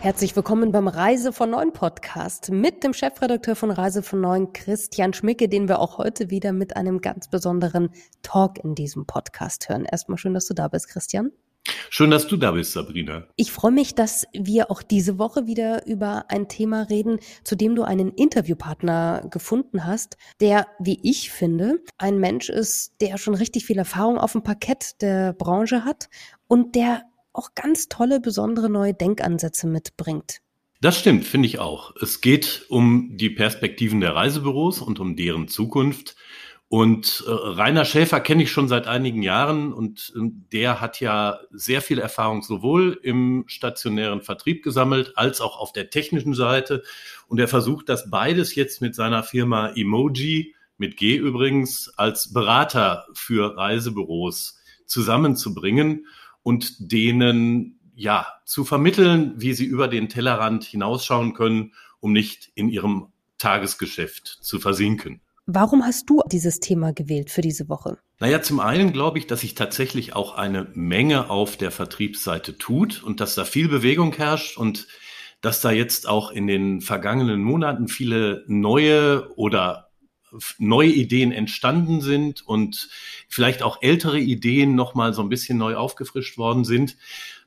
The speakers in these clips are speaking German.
Herzlich willkommen beim Reise von Neuen Podcast mit dem Chefredakteur von Reise von Neuen, Christian Schmicke, den wir auch heute wieder mit einem ganz besonderen Talk in diesem Podcast hören. Erstmal schön, dass du da bist, Christian. Schön, dass du da bist, Sabrina. Ich freue mich, dass wir auch diese Woche wieder über ein Thema reden, zu dem du einen Interviewpartner gefunden hast, der, wie ich finde, ein Mensch ist, der schon richtig viel Erfahrung auf dem Parkett der Branche hat und der auch ganz tolle, besondere neue Denkansätze mitbringt. Das stimmt, finde ich auch. Es geht um die Perspektiven der Reisebüros und um deren Zukunft. Und äh, Rainer Schäfer kenne ich schon seit einigen Jahren und äh, der hat ja sehr viel Erfahrung sowohl im stationären Vertrieb gesammelt als auch auf der technischen Seite. Und er versucht das beides jetzt mit seiner Firma Emoji, mit G übrigens, als Berater für Reisebüros zusammenzubringen und denen ja zu vermitteln, wie sie über den Tellerrand hinausschauen können, um nicht in ihrem Tagesgeschäft zu versinken. Warum hast du dieses Thema gewählt für diese Woche? Naja, zum einen glaube ich, dass sich tatsächlich auch eine Menge auf der Vertriebsseite tut und dass da viel Bewegung herrscht und dass da jetzt auch in den vergangenen Monaten viele neue oder neue Ideen entstanden sind und vielleicht auch ältere Ideen nochmal so ein bisschen neu aufgefrischt worden sind.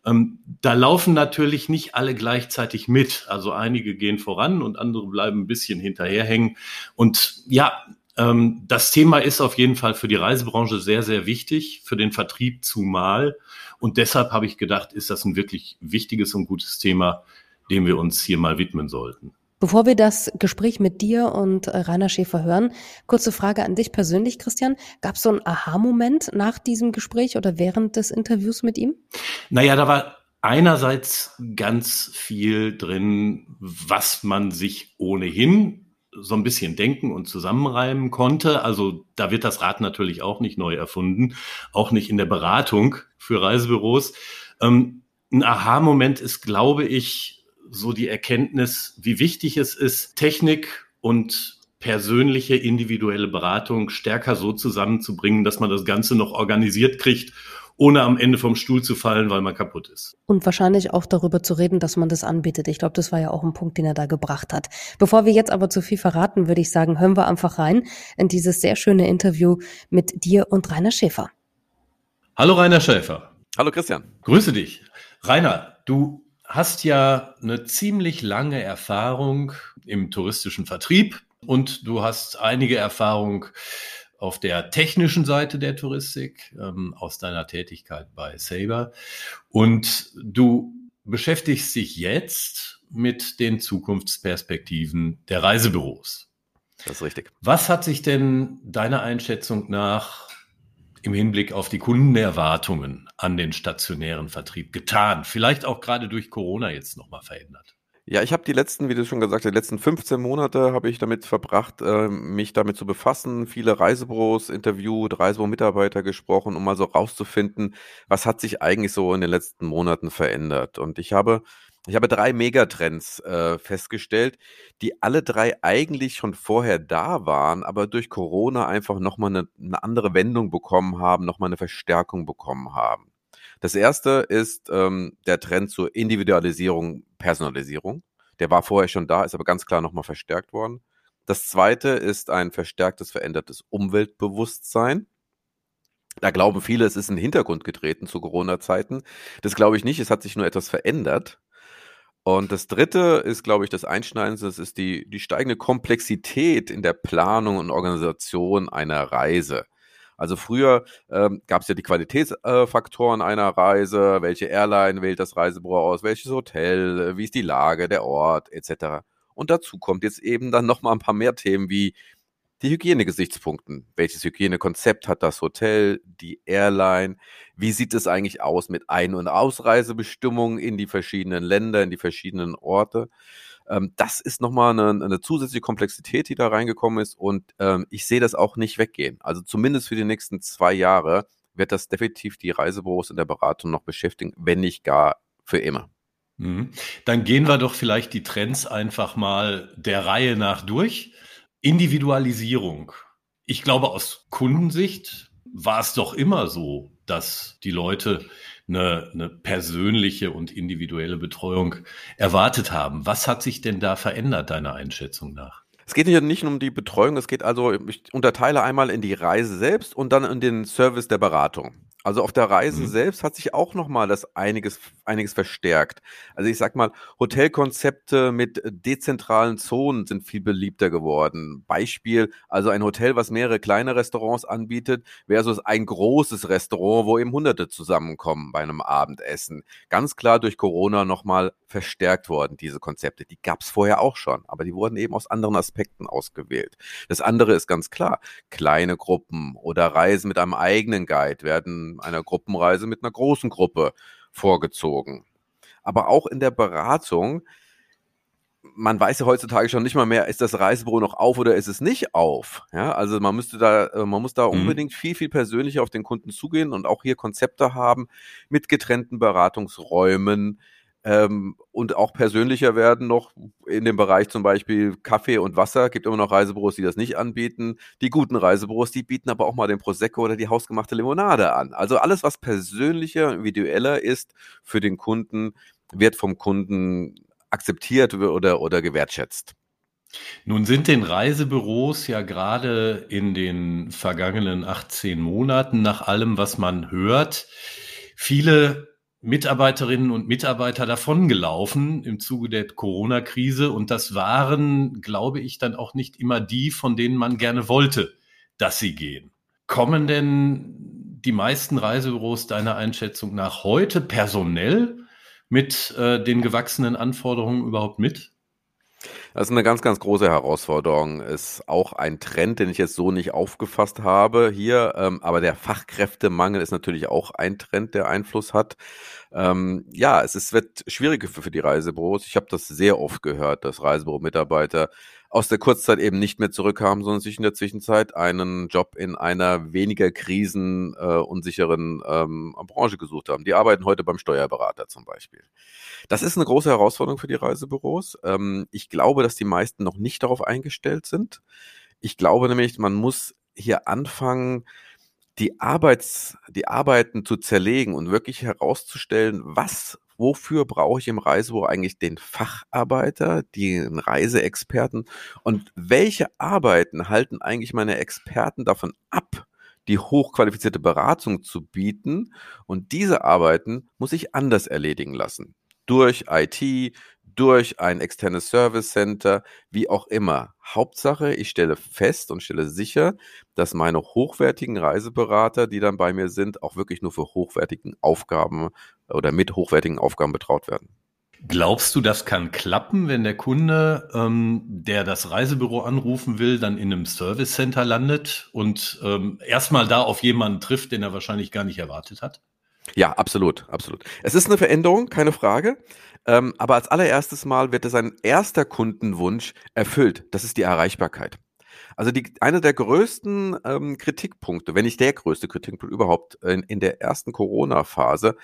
Ähm, da laufen natürlich nicht alle gleichzeitig mit. Also einige gehen voran und andere bleiben ein bisschen hinterherhängen. Und ja, ähm, das Thema ist auf jeden Fall für die Reisebranche sehr, sehr wichtig, für den Vertrieb zumal. Und deshalb habe ich gedacht, ist das ein wirklich wichtiges und gutes Thema, dem wir uns hier mal widmen sollten. Bevor wir das Gespräch mit dir und äh, Rainer Schäfer hören, kurze Frage an dich persönlich, Christian. Gab es so einen Aha-Moment nach diesem Gespräch oder während des Interviews mit ihm? Naja, da war einerseits ganz viel drin, was man sich ohnehin so ein bisschen denken und zusammenreimen konnte. Also da wird das Rad natürlich auch nicht neu erfunden, auch nicht in der Beratung für Reisebüros. Ähm, ein Aha-Moment ist, glaube ich, so die Erkenntnis, wie wichtig es ist, Technik und persönliche individuelle Beratung stärker so zusammenzubringen, dass man das Ganze noch organisiert kriegt, ohne am Ende vom Stuhl zu fallen, weil man kaputt ist. Und wahrscheinlich auch darüber zu reden, dass man das anbietet. Ich glaube, das war ja auch ein Punkt, den er da gebracht hat. Bevor wir jetzt aber zu viel verraten, würde ich sagen, hören wir einfach rein in dieses sehr schöne Interview mit dir und Rainer Schäfer. Hallo Rainer Schäfer. Hallo Christian. Grüße dich. Rainer, du hast ja eine ziemlich lange Erfahrung im touristischen Vertrieb und du hast einige Erfahrung auf der technischen Seite der Touristik ähm, aus deiner Tätigkeit bei Saber und du beschäftigst dich jetzt mit den Zukunftsperspektiven der Reisebüros. Das ist richtig. Was hat sich denn deiner Einschätzung nach im Hinblick auf die Kundenerwartungen an den stationären Vertrieb getan? Vielleicht auch gerade durch Corona jetzt nochmal verändert? Ja, ich habe die letzten, wie du schon gesagt hast, die letzten 15 Monate habe ich damit verbracht, äh, mich damit zu befassen, viele Reisebüros interviewt, Reisebüro-Mitarbeiter gesprochen, um mal so rauszufinden, was hat sich eigentlich so in den letzten Monaten verändert. Und ich habe ich habe drei Megatrends äh, festgestellt, die alle drei eigentlich schon vorher da waren, aber durch Corona einfach nochmal eine, eine andere Wendung bekommen haben, nochmal eine Verstärkung bekommen haben. Das erste ist ähm, der Trend zur Individualisierung, Personalisierung. Der war vorher schon da, ist aber ganz klar nochmal verstärkt worden. Das zweite ist ein verstärktes, verändertes Umweltbewusstsein. Da glauben viele, es ist in den Hintergrund getreten zu Corona-Zeiten. Das glaube ich nicht. Es hat sich nur etwas verändert. Und das dritte ist, glaube ich, das Einschneidendste, das ist die, die steigende Komplexität in der Planung und Organisation einer Reise. Also früher ähm, gab es ja die Qualitätsfaktoren äh, einer Reise, welche Airline wählt das Reisebüro aus, welches Hotel, äh, wie ist die Lage, der Ort, etc. Und dazu kommt jetzt eben dann nochmal ein paar mehr Themen wie die Hygienegesichtspunkten. Welches Hygienekonzept hat das Hotel, die Airline? Wie sieht es eigentlich aus mit Ein- und Ausreisebestimmungen in die verschiedenen Länder, in die verschiedenen Orte? Ähm, das ist nochmal eine, eine zusätzliche Komplexität, die da reingekommen ist und ähm, ich sehe das auch nicht weggehen. Also zumindest für die nächsten zwei Jahre wird das definitiv die Reisebüros in der Beratung noch beschäftigen, wenn nicht gar für immer. Mhm. Dann gehen wir doch vielleicht die Trends einfach mal der Reihe nach durch. Individualisierung. Ich glaube, aus Kundensicht war es doch immer so, dass die Leute eine, eine persönliche und individuelle Betreuung erwartet haben. Was hat sich denn da verändert, deiner Einschätzung nach? Es geht hier nicht nur um die Betreuung, es geht also, ich unterteile einmal in die Reise selbst und dann in den Service der Beratung. Also auf der Reise mhm. selbst hat sich auch nochmal das einiges, einiges verstärkt. Also ich sag mal, Hotelkonzepte mit dezentralen Zonen sind viel beliebter geworden. Beispiel, also ein Hotel, was mehrere kleine Restaurants anbietet, versus ein großes Restaurant, wo eben Hunderte zusammenkommen bei einem Abendessen. Ganz klar durch Corona nochmal verstärkt worden, diese Konzepte. Die gab es vorher auch schon, aber die wurden eben aus anderen Aspekten ausgewählt. Das andere ist ganz klar, kleine Gruppen oder Reisen mit einem eigenen Guide werden einer Gruppenreise mit einer großen Gruppe vorgezogen. Aber auch in der Beratung, man weiß ja heutzutage schon nicht mal mehr, ist das Reisebüro noch auf oder ist es nicht auf? Ja, also man müsste da, äh, man muss da mhm. unbedingt viel, viel persönlicher auf den Kunden zugehen und auch hier Konzepte haben mit getrennten Beratungsräumen, ähm, und auch persönlicher werden noch in dem Bereich zum Beispiel Kaffee und Wasser. Gibt immer noch Reisebüros, die das nicht anbieten. Die guten Reisebüros, die bieten aber auch mal den Prosecco oder die hausgemachte Limonade an. Also alles, was persönlicher, individueller ist für den Kunden, wird vom Kunden akzeptiert oder, oder gewertschätzt. Nun sind den Reisebüros ja gerade in den vergangenen 18 Monaten nach allem, was man hört, viele Mitarbeiterinnen und Mitarbeiter davongelaufen im Zuge der Corona-Krise. Und das waren, glaube ich, dann auch nicht immer die, von denen man gerne wollte, dass sie gehen. Kommen denn die meisten Reisebüros deiner Einschätzung nach heute personell mit äh, den gewachsenen Anforderungen überhaupt mit? Das ist eine ganz, ganz große Herausforderung. Ist auch ein Trend, den ich jetzt so nicht aufgefasst habe hier. Ähm, aber der Fachkräftemangel ist natürlich auch ein Trend, der Einfluss hat. Ähm, ja, es ist, wird schwieriger für, für die Reisebüros. Ich habe das sehr oft gehört, dass Reisebüro-Mitarbeiter aus der Kurzzeit eben nicht mehr zurückkamen, sondern sich in der Zwischenzeit einen Job in einer weniger krisenunsicheren äh, ähm, Branche gesucht haben. Die arbeiten heute beim Steuerberater zum Beispiel. Das ist eine große Herausforderung für die Reisebüros. Ähm, ich glaube, dass die meisten noch nicht darauf eingestellt sind. Ich glaube nämlich, man muss hier anfangen, die Arbeits, die Arbeiten zu zerlegen und wirklich herauszustellen, was wofür brauche ich im Reisebüro eigentlich den Facharbeiter, den Reiseexperten und welche Arbeiten halten eigentlich meine Experten davon ab, die hochqualifizierte Beratung zu bieten und diese Arbeiten muss ich anders erledigen lassen. Durch IT, durch ein externes Service Center, wie auch immer. Hauptsache, ich stelle fest und stelle sicher, dass meine hochwertigen Reiseberater, die dann bei mir sind, auch wirklich nur für hochwertigen Aufgaben oder mit hochwertigen Aufgaben betraut werden. Glaubst du, das kann klappen, wenn der Kunde, ähm, der das Reisebüro anrufen will, dann in einem Service Center landet und ähm, erstmal da auf jemanden trifft, den er wahrscheinlich gar nicht erwartet hat? Ja, absolut, absolut. Es ist eine Veränderung, keine Frage. Ähm, aber als allererstes Mal wird sein erster Kundenwunsch erfüllt. Das ist die Erreichbarkeit. Also die, einer der größten ähm, Kritikpunkte, wenn nicht der größte Kritikpunkt überhaupt in, in der ersten Corona-Phase,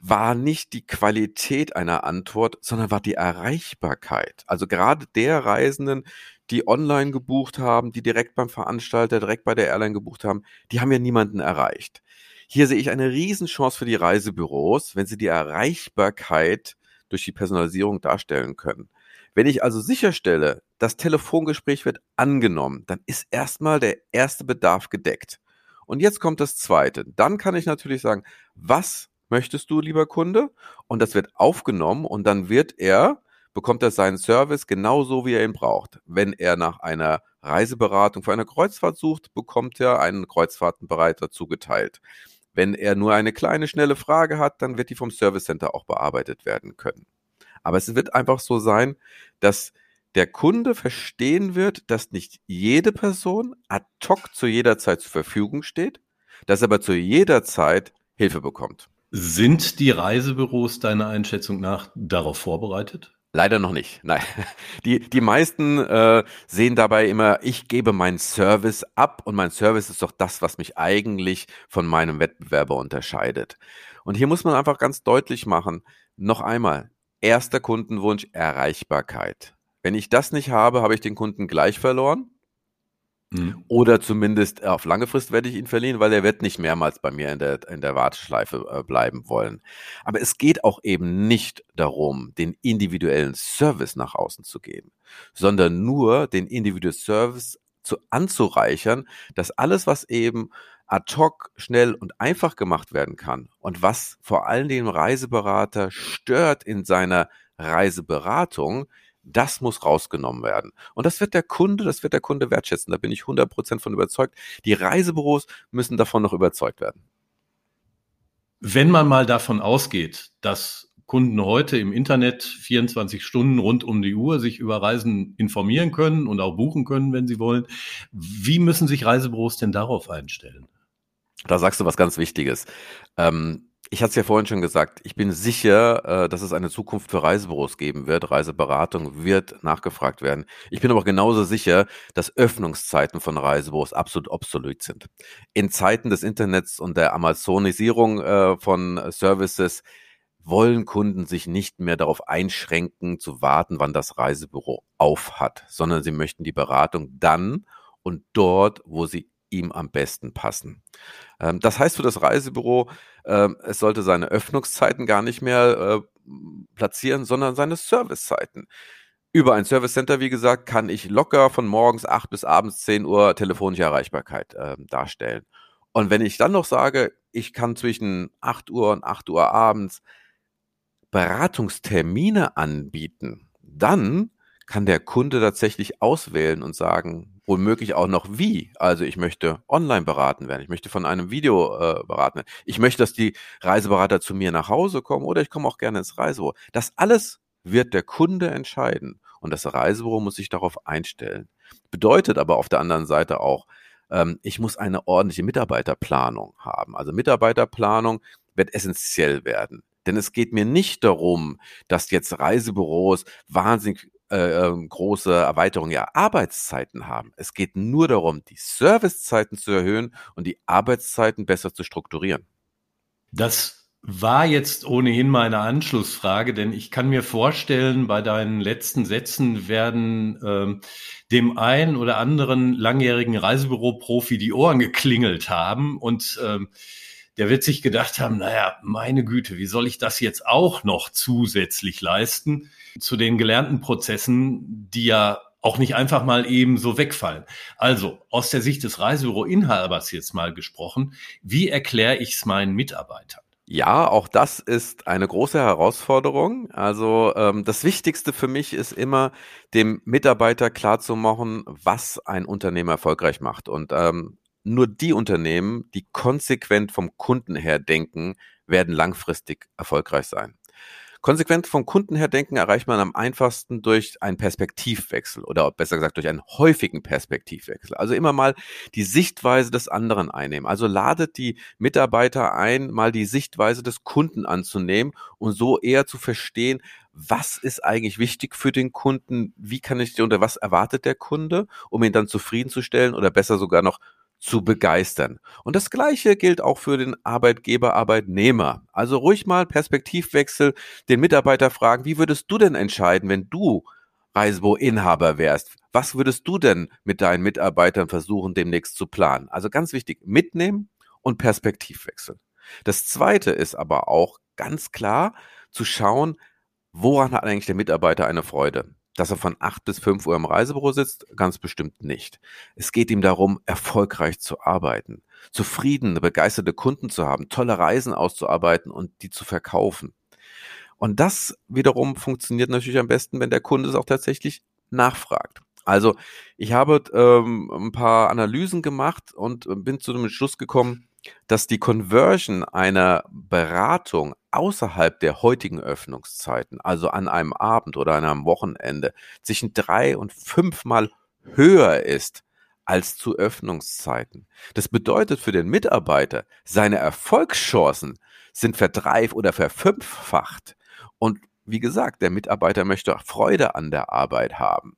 war nicht die Qualität einer Antwort, sondern war die Erreichbarkeit. Also gerade der Reisenden, die online gebucht haben, die direkt beim Veranstalter, direkt bei der Airline gebucht haben, die haben ja niemanden erreicht. Hier sehe ich eine Riesenchance für die Reisebüros, wenn sie die Erreichbarkeit durch die Personalisierung darstellen können. Wenn ich also sicherstelle, das Telefongespräch wird angenommen, dann ist erstmal der erste Bedarf gedeckt. Und jetzt kommt das zweite. Dann kann ich natürlich sagen, was möchtest du, lieber Kunde? Und das wird aufgenommen und dann wird er, bekommt er seinen Service genauso, wie er ihn braucht. Wenn er nach einer Reiseberatung für eine Kreuzfahrt sucht, bekommt er einen Kreuzfahrtenbereiter zugeteilt. Wenn er nur eine kleine, schnelle Frage hat, dann wird die vom Service Center auch bearbeitet werden können. Aber es wird einfach so sein, dass der Kunde verstehen wird, dass nicht jede Person ad hoc zu jeder Zeit zur Verfügung steht, dass er aber zu jeder Zeit Hilfe bekommt. Sind die Reisebüros deiner Einschätzung nach darauf vorbereitet? Leider noch nicht. Nein. Die, die meisten äh, sehen dabei immer, ich gebe meinen Service ab und mein Service ist doch das, was mich eigentlich von meinem Wettbewerber unterscheidet. Und hier muss man einfach ganz deutlich machen, noch einmal, erster Kundenwunsch Erreichbarkeit. Wenn ich das nicht habe, habe ich den Kunden gleich verloren. Mhm. Oder zumindest auf lange Frist werde ich ihn verlieren, weil er wird nicht mehrmals bei mir in der, in der Warteschleife äh, bleiben wollen. Aber es geht auch eben nicht darum, den individuellen Service nach außen zu geben, sondern nur den individuellen Service zu anzureichern, dass alles, was eben ad hoc, schnell und einfach gemacht werden kann und was vor allen Dingen Reiseberater stört in seiner Reiseberatung, das muss rausgenommen werden. Und das wird der Kunde, das wird der Kunde wertschätzen. Da bin ich 100% von überzeugt. Die Reisebüros müssen davon noch überzeugt werden. Wenn man mal davon ausgeht, dass Kunden heute im Internet 24 Stunden rund um die Uhr sich über Reisen informieren können und auch buchen können, wenn sie wollen, wie müssen sich Reisebüros denn darauf einstellen? Da sagst du was ganz Wichtiges. Ähm, ich hatte es ja vorhin schon gesagt, ich bin sicher, äh, dass es eine Zukunft für Reisebüros geben wird. Reiseberatung wird nachgefragt werden. Ich bin aber genauso sicher, dass Öffnungszeiten von Reisebüros absolut obsolet sind. In Zeiten des Internets und der Amazonisierung äh, von Services wollen Kunden sich nicht mehr darauf einschränken, zu warten, wann das Reisebüro auf hat, sondern sie möchten die Beratung dann und dort, wo sie ihm am besten passen. Ähm, das heißt für das Reisebüro, ähm, es sollte seine Öffnungszeiten gar nicht mehr äh, platzieren, sondern seine Servicezeiten. Über ein Service Center, wie gesagt, kann ich locker von morgens 8 bis abends 10 Uhr telefonische Erreichbarkeit äh, darstellen. Und wenn ich dann noch sage, ich kann zwischen 8 Uhr und 8 Uhr abends Beratungstermine anbieten, dann kann der Kunde tatsächlich auswählen und sagen, womöglich auch noch wie. Also ich möchte online beraten werden, ich möchte von einem Video äh, beraten werden, ich möchte, dass die Reiseberater zu mir nach Hause kommen oder ich komme auch gerne ins Reisebüro. Das alles wird der Kunde entscheiden und das Reisebüro muss sich darauf einstellen. Bedeutet aber auf der anderen Seite auch, ähm, ich muss eine ordentliche Mitarbeiterplanung haben. Also Mitarbeiterplanung wird essentiell werden. Denn es geht mir nicht darum, dass jetzt Reisebüros wahnsinnig äh, ähm, große Erweiterung ihrer Arbeitszeiten haben. Es geht nur darum, die Servicezeiten zu erhöhen und die Arbeitszeiten besser zu strukturieren. Das war jetzt ohnehin meine Anschlussfrage, denn ich kann mir vorstellen, bei deinen letzten Sätzen werden ähm, dem einen oder anderen langjährigen Reisebüro-Profi die Ohren geklingelt haben und ähm, der wird sich gedacht haben, naja, meine Güte, wie soll ich das jetzt auch noch zusätzlich leisten zu den gelernten Prozessen, die ja auch nicht einfach mal eben so wegfallen. Also aus der Sicht des Reisebüro-Inhabers jetzt mal gesprochen, wie erkläre ich es meinen Mitarbeitern? Ja, auch das ist eine große Herausforderung. Also ähm, das Wichtigste für mich ist immer, dem Mitarbeiter klarzumachen, was ein Unternehmen erfolgreich macht. Und ähm, nur die Unternehmen, die konsequent vom Kunden her denken, werden langfristig erfolgreich sein. Konsequent vom Kunden her denken erreicht man am einfachsten durch einen Perspektivwechsel oder besser gesagt durch einen häufigen Perspektivwechsel. Also immer mal die Sichtweise des anderen einnehmen. Also ladet die Mitarbeiter ein, mal die Sichtweise des Kunden anzunehmen und so eher zu verstehen, was ist eigentlich wichtig für den Kunden, wie kann ich oder was erwartet der Kunde, um ihn dann zufriedenzustellen oder besser sogar noch zu begeistern. Und das Gleiche gilt auch für den Arbeitgeber, Arbeitnehmer. Also ruhig mal Perspektivwechsel, den Mitarbeiter fragen, wie würdest du denn entscheiden, wenn du Reisebüro-Inhaber wärst? Was würdest du denn mit deinen Mitarbeitern versuchen, demnächst zu planen? Also ganz wichtig, mitnehmen und Perspektivwechsel. Das zweite ist aber auch ganz klar zu schauen, woran hat eigentlich der Mitarbeiter eine Freude? Dass er von acht bis fünf Uhr im Reisebüro sitzt? Ganz bestimmt nicht. Es geht ihm darum, erfolgreich zu arbeiten, zufriedene, begeisterte Kunden zu haben, tolle Reisen auszuarbeiten und die zu verkaufen. Und das wiederum funktioniert natürlich am besten, wenn der Kunde es auch tatsächlich nachfragt. Also ich habe ähm, ein paar Analysen gemacht und bin zu dem Schluss gekommen, dass die Conversion einer Beratung außerhalb der heutigen Öffnungszeiten, also an einem Abend oder an einem Wochenende, zwischen drei und fünfmal höher ist als zu Öffnungszeiten. Das bedeutet für den Mitarbeiter, seine Erfolgschancen sind verdreif oder verfünffacht. Und wie gesagt, der Mitarbeiter möchte Freude an der Arbeit haben.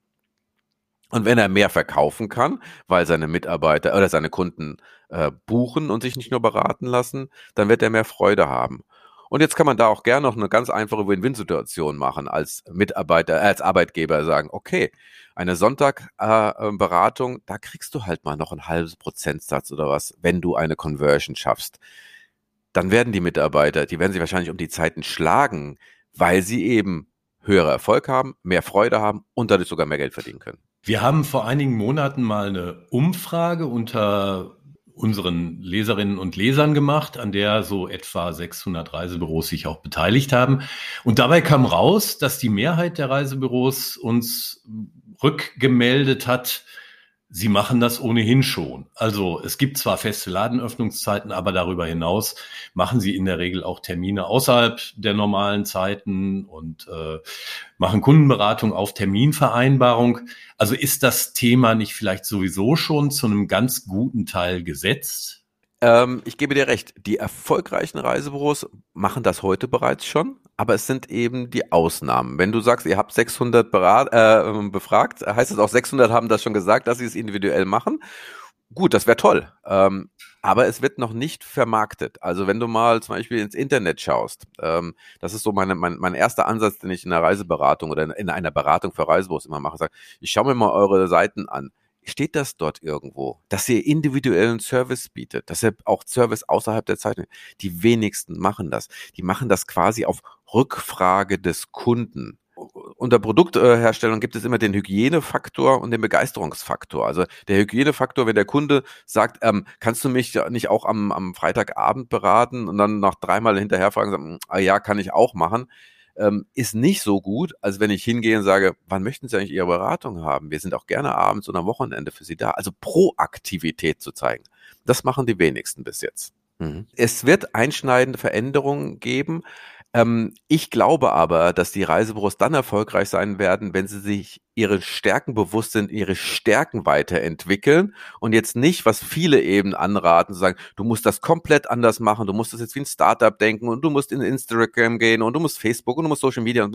Und wenn er mehr verkaufen kann, weil seine Mitarbeiter oder seine Kunden äh, buchen und sich nicht nur beraten lassen, dann wird er mehr Freude haben. Und jetzt kann man da auch gerne noch eine ganz einfache Win-Win-Situation machen als Mitarbeiter, äh, als Arbeitgeber sagen, okay, eine Sonntagberatung, äh, da kriegst du halt mal noch ein halbes Prozentsatz oder was, wenn du eine Conversion schaffst. Dann werden die Mitarbeiter, die werden sich wahrscheinlich um die Zeiten schlagen, weil sie eben höhere Erfolg haben, mehr Freude haben und dadurch sogar mehr Geld verdienen können. Wir haben vor einigen Monaten mal eine Umfrage unter unseren Leserinnen und Lesern gemacht, an der so etwa 600 Reisebüros sich auch beteiligt haben. Und dabei kam raus, dass die Mehrheit der Reisebüros uns rückgemeldet hat, Sie machen das ohnehin schon. Also es gibt zwar feste Ladenöffnungszeiten, aber darüber hinaus machen Sie in der Regel auch Termine außerhalb der normalen Zeiten und äh, machen Kundenberatung auf Terminvereinbarung. Also ist das Thema nicht vielleicht sowieso schon zu einem ganz guten Teil gesetzt? Ähm, ich gebe dir recht, die erfolgreichen Reisebüros machen das heute bereits schon, aber es sind eben die Ausnahmen. Wenn du sagst, ihr habt 600 berat, äh, befragt, heißt es auch 600 haben das schon gesagt, dass sie es individuell machen. Gut, das wäre toll. Ähm, aber es wird noch nicht vermarktet. Also wenn du mal zum Beispiel ins Internet schaust, ähm, das ist so meine, mein, mein erster Ansatz, den ich in einer Reiseberatung oder in einer Beratung für Reisebüros immer mache, sage, ich schaue mir mal eure Seiten an steht das dort irgendwo, dass ihr individuellen Service bietet, dass ihr auch Service außerhalb der Zeit, die wenigsten machen das. Die machen das quasi auf Rückfrage des Kunden. Unter Produktherstellung gibt es immer den Hygienefaktor und den Begeisterungsfaktor. Also der Hygienefaktor, wenn der Kunde sagt, ähm, kannst du mich nicht auch am, am Freitagabend beraten und dann noch dreimal hinterher fragen, sagen, ah ja, kann ich auch machen ähm, ist nicht so gut, als wenn ich hingehe und sage, wann möchten Sie eigentlich Ihre Beratung haben? Wir sind auch gerne abends und am Wochenende für Sie da. Also Proaktivität zu zeigen. Das machen die wenigsten bis jetzt. Mhm. Es wird einschneidende Veränderungen geben. Ähm, ich glaube aber, dass die Reisebüros dann erfolgreich sein werden, wenn sie sich ihre Stärken bewusst sind, ihre Stärken weiterentwickeln und jetzt nicht, was viele eben anraten, zu sagen, du musst das komplett anders machen, du musst das jetzt wie ein Startup denken und du musst in Instagram gehen und du musst Facebook und du musst Social Media.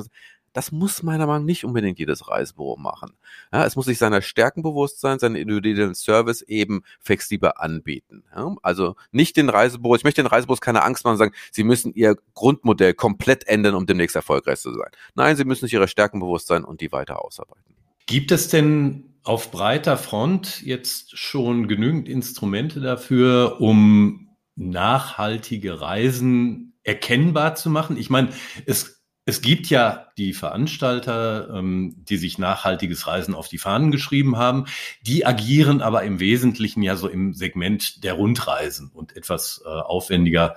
Das muss meiner Meinung nach nicht unbedingt jedes Reisebüro machen. Ja, es muss sich seiner Stärken bewusst sein, seinen individuellen Service eben flexibler anbieten. Ja, also nicht den Reisebüros, ich möchte den Reisebüros keine Angst machen und sagen, sie müssen ihr Grundmodell komplett ändern, um demnächst erfolgreich zu sein. Nein, sie müssen sich ihrer Stärken bewusst sein und die weiter ausarbeiten. Gibt es denn auf breiter Front jetzt schon genügend Instrumente dafür, um nachhaltige Reisen erkennbar zu machen? Ich meine, es, es gibt ja die Veranstalter, ähm, die sich nachhaltiges Reisen auf die Fahnen geschrieben haben. Die agieren aber im Wesentlichen ja so im Segment der Rundreisen und etwas äh, aufwendiger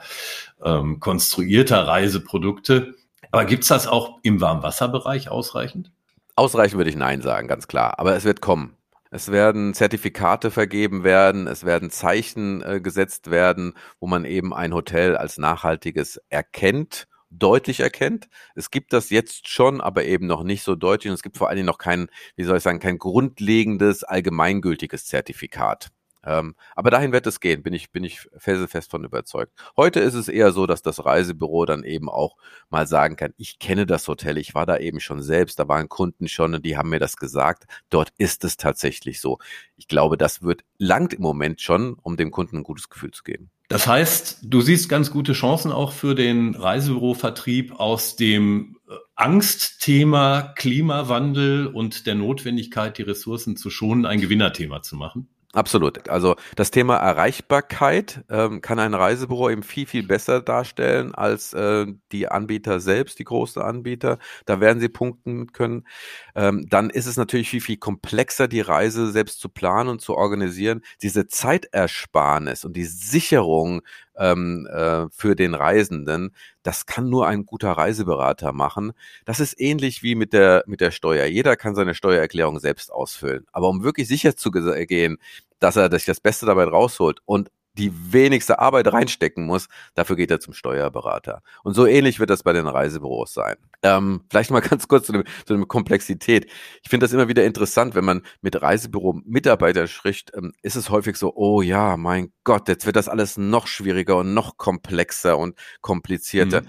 ähm, konstruierter Reiseprodukte. Aber gibt's das auch im Warmwasserbereich ausreichend? Ausreichend würde ich Nein sagen, ganz klar. Aber es wird kommen. Es werden Zertifikate vergeben werden, es werden Zeichen äh, gesetzt werden, wo man eben ein Hotel als nachhaltiges erkennt, deutlich erkennt. Es gibt das jetzt schon, aber eben noch nicht so deutlich. Und es gibt vor allen Dingen noch kein, wie soll ich sagen, kein grundlegendes, allgemeingültiges Zertifikat. Ähm, aber dahin wird es gehen, bin ich, bin ich felsenfest von überzeugt. Heute ist es eher so, dass das Reisebüro dann eben auch mal sagen kann, ich kenne das Hotel, ich war da eben schon selbst, da waren Kunden schon und die haben mir das gesagt. Dort ist es tatsächlich so. Ich glaube, das wird langt im Moment schon, um dem Kunden ein gutes Gefühl zu geben. Das heißt, du siehst ganz gute Chancen auch für den Reisebürovertrieb aus dem äh, Angstthema Klimawandel und der Notwendigkeit, die Ressourcen zu schonen, ein Gewinnerthema zu machen? Absolut. Also das Thema Erreichbarkeit ähm, kann ein Reisebüro eben viel, viel besser darstellen als äh, die Anbieter selbst, die großen Anbieter. Da werden sie punkten können. Ähm, dann ist es natürlich viel, viel komplexer, die Reise selbst zu planen und zu organisieren. Diese Zeitersparnis und die Sicherung ähm, äh, für den Reisenden. Das kann nur ein guter Reiseberater machen. Das ist ähnlich wie mit der, mit der Steuer. Jeder kann seine Steuererklärung selbst ausfüllen. Aber um wirklich sicher zu gehen, dass er sich das Beste dabei rausholt und die wenigste Arbeit reinstecken muss, dafür geht er zum Steuerberater. Und so ähnlich wird das bei den Reisebüros sein. Ähm, vielleicht mal ganz kurz zu, dem, zu der Komplexität. Ich finde das immer wieder interessant, wenn man mit Reisebüro-Mitarbeitern spricht, ähm, ist es häufig so, oh ja, mein Gott, jetzt wird das alles noch schwieriger und noch komplexer und komplizierter. Mhm.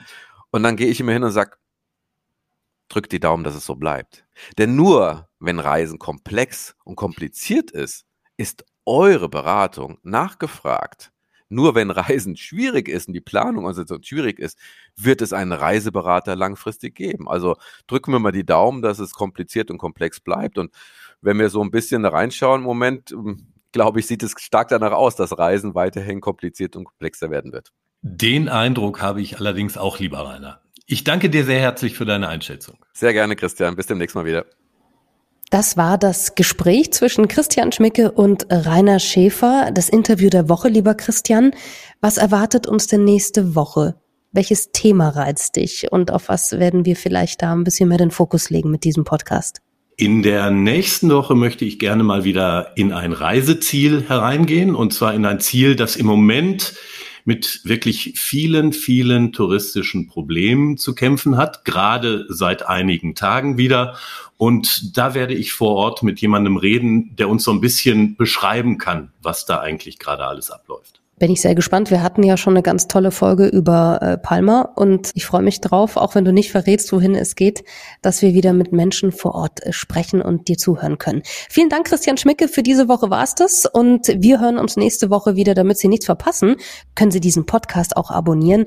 Und dann gehe ich immer hin und sage, drückt die Daumen, dass es so bleibt. Denn nur wenn Reisen komplex und kompliziert ist, ist eure Beratung nachgefragt. Nur wenn Reisen schwierig ist und die Planung also schwierig ist, wird es einen Reiseberater langfristig geben. Also drücken wir mal die Daumen, dass es kompliziert und komplex bleibt. Und wenn wir so ein bisschen da reinschauen im Moment, ähm, glaube ich, sieht es stark danach aus, dass Reisen weiterhin kompliziert und komplexer werden wird. Den Eindruck habe ich allerdings auch, lieber Rainer. Ich danke dir sehr herzlich für deine Einschätzung. Sehr gerne, Christian. Bis demnächst mal wieder. Das war das Gespräch zwischen Christian Schmicke und Rainer Schäfer, das Interview der Woche, lieber Christian. Was erwartet uns denn nächste Woche? Welches Thema reizt dich und auf was werden wir vielleicht da ein bisschen mehr den Fokus legen mit diesem Podcast? In der nächsten Woche möchte ich gerne mal wieder in ein Reiseziel hereingehen und zwar in ein Ziel, das im Moment mit wirklich vielen, vielen touristischen Problemen zu kämpfen hat, gerade seit einigen Tagen wieder. Und da werde ich vor Ort mit jemandem reden, der uns so ein bisschen beschreiben kann, was da eigentlich gerade alles abläuft. Bin ich sehr gespannt. Wir hatten ja schon eine ganz tolle Folge über äh, Palma und ich freue mich drauf, auch wenn du nicht verrätst, wohin es geht, dass wir wieder mit Menschen vor Ort äh, sprechen und dir zuhören können. Vielen Dank, Christian Schmicke. Für diese Woche war es das und wir hören uns nächste Woche wieder. Damit Sie nichts verpassen, können Sie diesen Podcast auch abonnieren.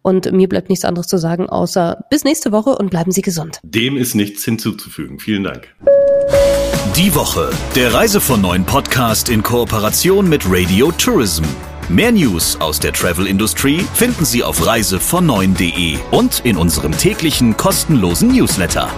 Und mir bleibt nichts anderes zu sagen, außer bis nächste Woche und bleiben Sie gesund. Dem ist nichts hinzuzufügen. Vielen Dank. Die Woche, der Reise von neuen Podcast in Kooperation mit Radio Tourism. Mehr News aus der Travel Industry finden Sie auf reisevon9.de und in unserem täglichen kostenlosen Newsletter.